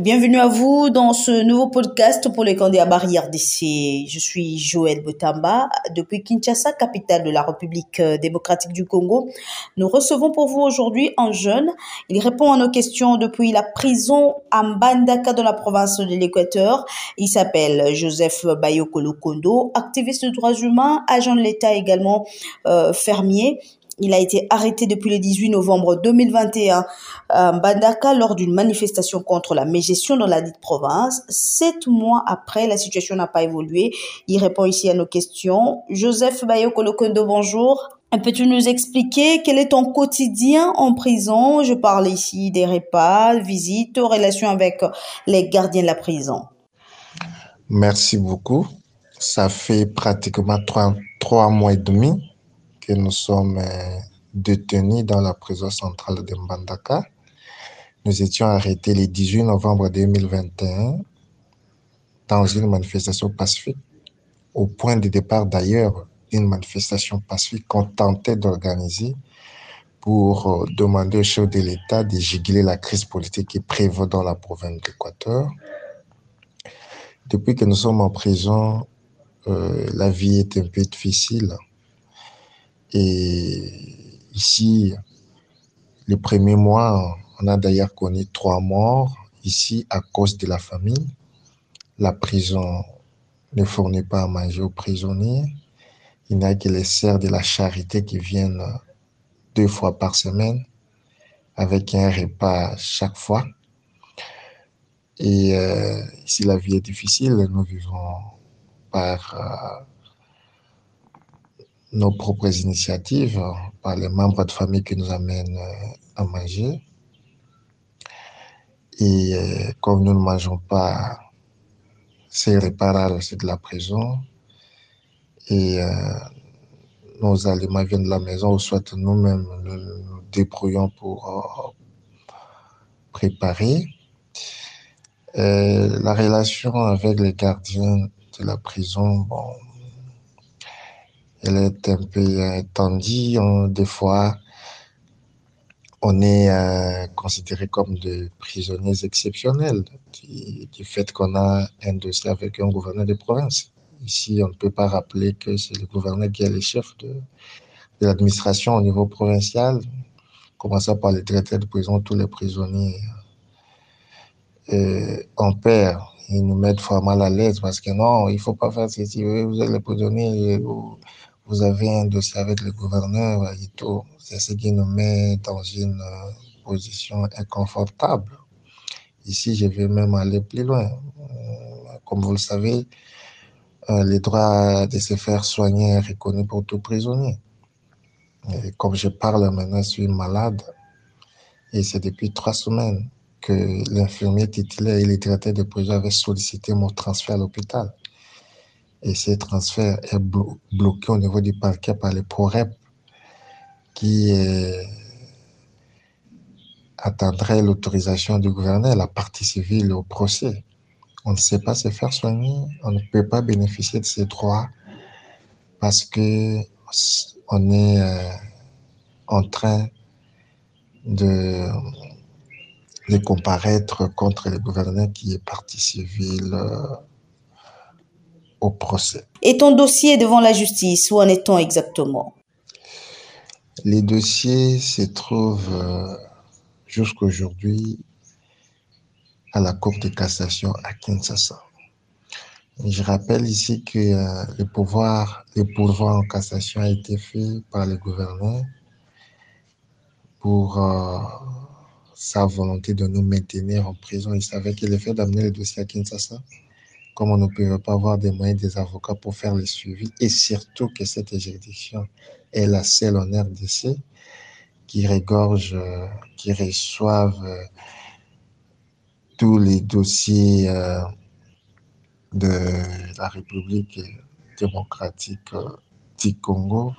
Bienvenue à vous dans ce nouveau podcast pour les candidats barrières d'ici. Je suis Joël Botamba depuis Kinshasa, capitale de la République euh, démocratique du Congo. Nous recevons pour vous aujourd'hui un jeune. Il répond à nos questions depuis la prison à Mbandaka dans la province de l'Équateur. Il s'appelle Joseph Bayoko Lokondo, activiste de droits humains, agent de l'État également, euh, fermier. Il a été arrêté depuis le 18 novembre 2021 à Mbandaka lors d'une manifestation contre la mégestion dans la dite province. Sept mois après, la situation n'a pas évolué. Il répond ici à nos questions. Joseph Bayoko Lokondo, bonjour. Peux-tu nous expliquer quel est ton quotidien en prison? Je parle ici des repas, visites, relations avec les gardiens de la prison. Merci beaucoup. Ça fait pratiquement trois mois et demi que nous sommes euh, détenus dans la prison centrale de Mbandaka. Nous étions arrêtés le 18 novembre 2021 dans une manifestation pacifique, au point de départ d'ailleurs d'une manifestation pacifique qu'on tentait d'organiser pour euh, demander au chef de l'État de giguler la crise politique qui prévaut dans la province d'Équateur. Depuis que nous sommes en prison, euh, la vie est un peu difficile. Et ici, les premiers mois, on a d'ailleurs connu trois morts ici à cause de la famine. La prison ne fournit pas à manger aux prisonniers. Il n'y a que les serres de la charité qui viennent deux fois par semaine avec un repas chaque fois. Et euh, ici, la vie est difficile. Nous vivons par euh, nos propres initiatives, par les membres de famille qui nous amènent euh, à manger. Et euh, comme nous ne mangeons pas ces repas aussi de la prison, et euh, nos aliments viennent de la maison, ou soit nous-mêmes nous, nous débrouillons pour préparer. La relation avec les gardiens de la prison, bon, elle est un peu tendue. Hein, des fois, on est euh, considéré comme des prisonniers exceptionnels du, fait qu'on a un dossier avec un gouverneur de province. Ici, on ne peut pas rappeler que c'est le gouverneur qui est le chef de, l'administration au niveau provincial, commençant par les directeurs de prison, tous les prisonniers. Et on perd, ils nous mettent fort mal à l'aise parce que non, il ne faut pas faire ceci, vous êtes les prisonniers, vous, avez un dossier avec le gouverneur et tout. C'est ce qui nous met dans une position inconfortable. Ici, je vais même aller plus loin. Comme vous le savez, le droit de se faire soigner est reconnu pour tout prisonnier. Comme je parle maintenant, je suis malade. Et c'est depuis trois semaines que l'infirmier titulaire et les directeurs de prison avaient sollicité mon transfert à l'hôpital et ce transfert est blo bloqué au niveau du parquet par les PROREP qui euh, attendrait l'autorisation du gouverneur, la partie civile au procès. On ne sait pas se faire soigner, on ne peut pas bénéficier de ces droits parce que on est euh, en train de, de comparaître contre le gouverneur qui est partie civile. Euh, au procès. Et ton dossier devant la justice, où en est-on exactement? Les dossiers se trouvent euh, jusqu'aujourd'hui à la Cour de cassation à Kinshasa. Je rappelle ici que euh, le pouvoir, le pouvoir en cassation a été fait par le gouverneur pour euh, sa volonté de nous maintenir en prison. Il savait qu'il le fait d'amener le dossier à Kinshasa comme on ne peut pas avoir des moyens des avocats pour faire le suivi, et surtout que cette juridiction est la seule en RDC qui regorge, qui reçoivent tous les dossiers de la République démocratique du Congo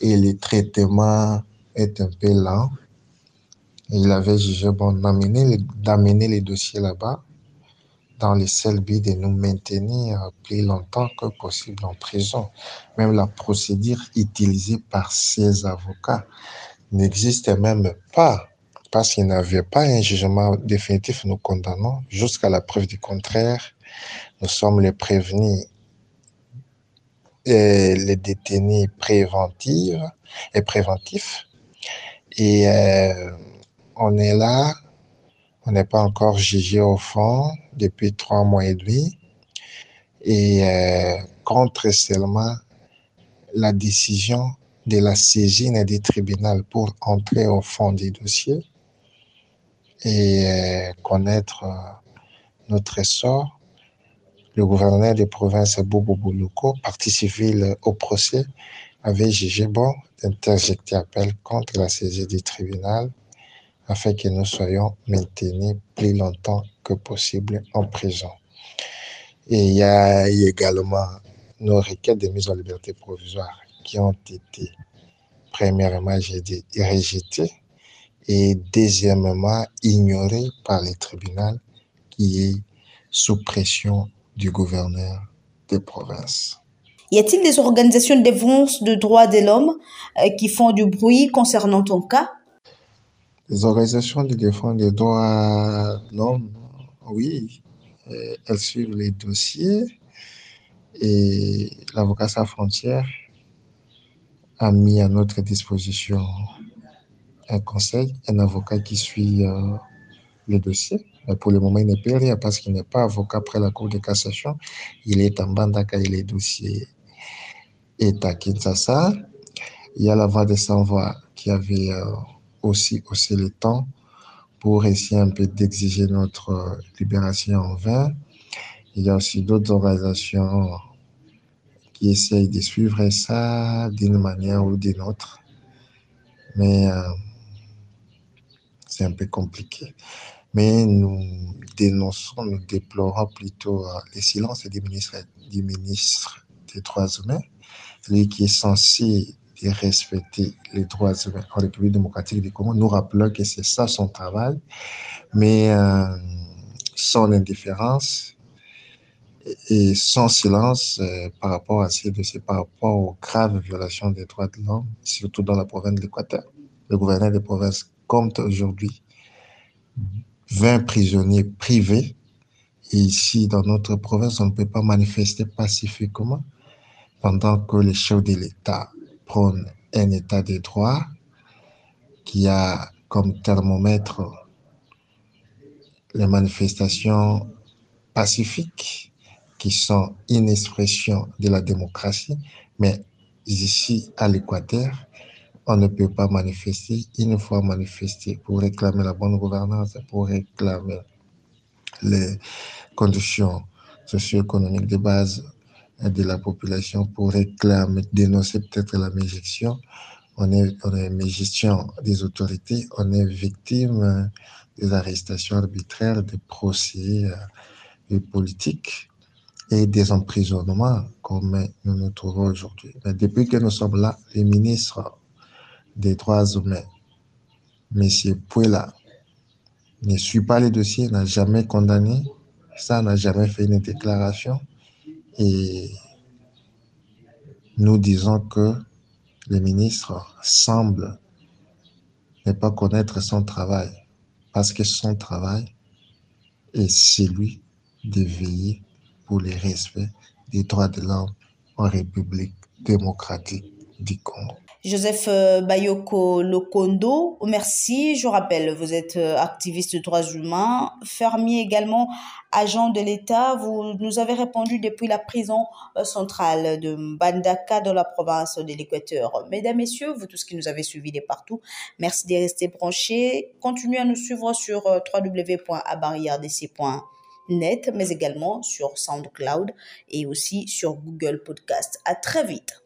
et le traitement est un peu lent. Il avait jugé bon d'amener les dossiers là-bas dans le seul but de nous maintenir plus longtemps que possible en prison. Même la procédure utilisée par ces avocats n'existe même pas parce qu'il n'avait pas un jugement définitif, nous condamnons jusqu'à la preuve du contraire. Nous sommes les prévenus et les détenus préventifs et préventifs. Et euh, on est là, on n'est pas encore jugé au fond depuis trois mois et demi. Et euh, contre seulement la décision de la saisine du tribunal pour entrer au fond du dossier et euh, connaître euh, notre sort. Le gouverneur de province Bobo Bouluko, partie civile au procès, avait jugé bon d'interjecter appel contre la saisie du tribunal afin que nous soyons maintenus plus longtemps que possible en prison. Et il y a également nos requêtes de mise en liberté provisoire qui ont été premièrement, j'ai dit, rejetées et deuxièmement, ignorées par le tribunal qui est sous pression du gouverneur de province. Y a-t-il des organisations de défense de droits de l'homme euh, qui font du bruit concernant ton cas? Les organisations de défense des droits de l'homme, oui, euh, elles suivent les dossiers et l'avocat sans frontières a mis à notre disposition un conseil, un avocat qui suit euh, le dossier. Mais pour le moment, il ne peut rien parce qu'il n'est pas avocat après la Cour de cassation. Il est en Bandaka et les dossiers est à Kinshasa. Il y a la voix de sans-voix qui avait euh, aussi haussé le temps pour essayer un peu d'exiger notre euh, libération en vain. Il y a aussi d'autres organisations qui essayent de suivre ça d'une manière ou d'une autre. Mais euh, c'est un peu compliqué. Mais nous dénonçons, nous déplorons plutôt euh, le silence du ministre, du des droits humains, lui qui est censé respecter les droits humains en République démocratique du Congo. Nous rappelons que c'est ça son travail, mais euh, son indifférence et son silence euh, par rapport à ces dossiers, par rapport aux graves violations des droits de l'homme, surtout dans la province de l'Équateur. Le gouverneur de province compte aujourd'hui 20 prisonniers privés. Et ici, dans notre province, on ne peut pas manifester pacifiquement pendant que les chefs de l'État prônent un État de droit qui a comme thermomètre les manifestations pacifiques qui sont une expression de la démocratie, mais ici à l'Équateur, on ne peut pas manifester. Une fois manifester pour réclamer la bonne gouvernance, pour réclamer les conditions socio-économiques de base de la population, pour réclamer, dénoncer peut-être la mégestion. On est, on est mégestion des autorités, on est victime des arrestations arbitraires, des procès, euh, politiques et des emprisonnements comme nous nous trouvons aujourd'hui. Mais depuis que nous sommes là, les ministres des droits humains, M. Puela, ne suit pas les dossiers, n'a jamais condamné, ça n'a jamais fait une déclaration. Et nous disons que le ministre semble ne pas connaître son travail, parce que son travail est celui de veiller pour le respect des droits de l'homme en République démocratique du Congo. Joseph euh, Bayoko Lokondo, merci. Je rappelle, vous êtes euh, activiste de droits humains, fermier également, agent de l'État. Vous nous avez répondu depuis la prison euh, centrale de Mbandaka dans la province de l'Équateur. Mesdames, Messieurs, vous tous qui nous avez suivis de partout, merci de rester branchés. Continuez à nous suivre sur www.abarriardc.com mais également sur SoundCloud et aussi sur Google Podcast. À très vite.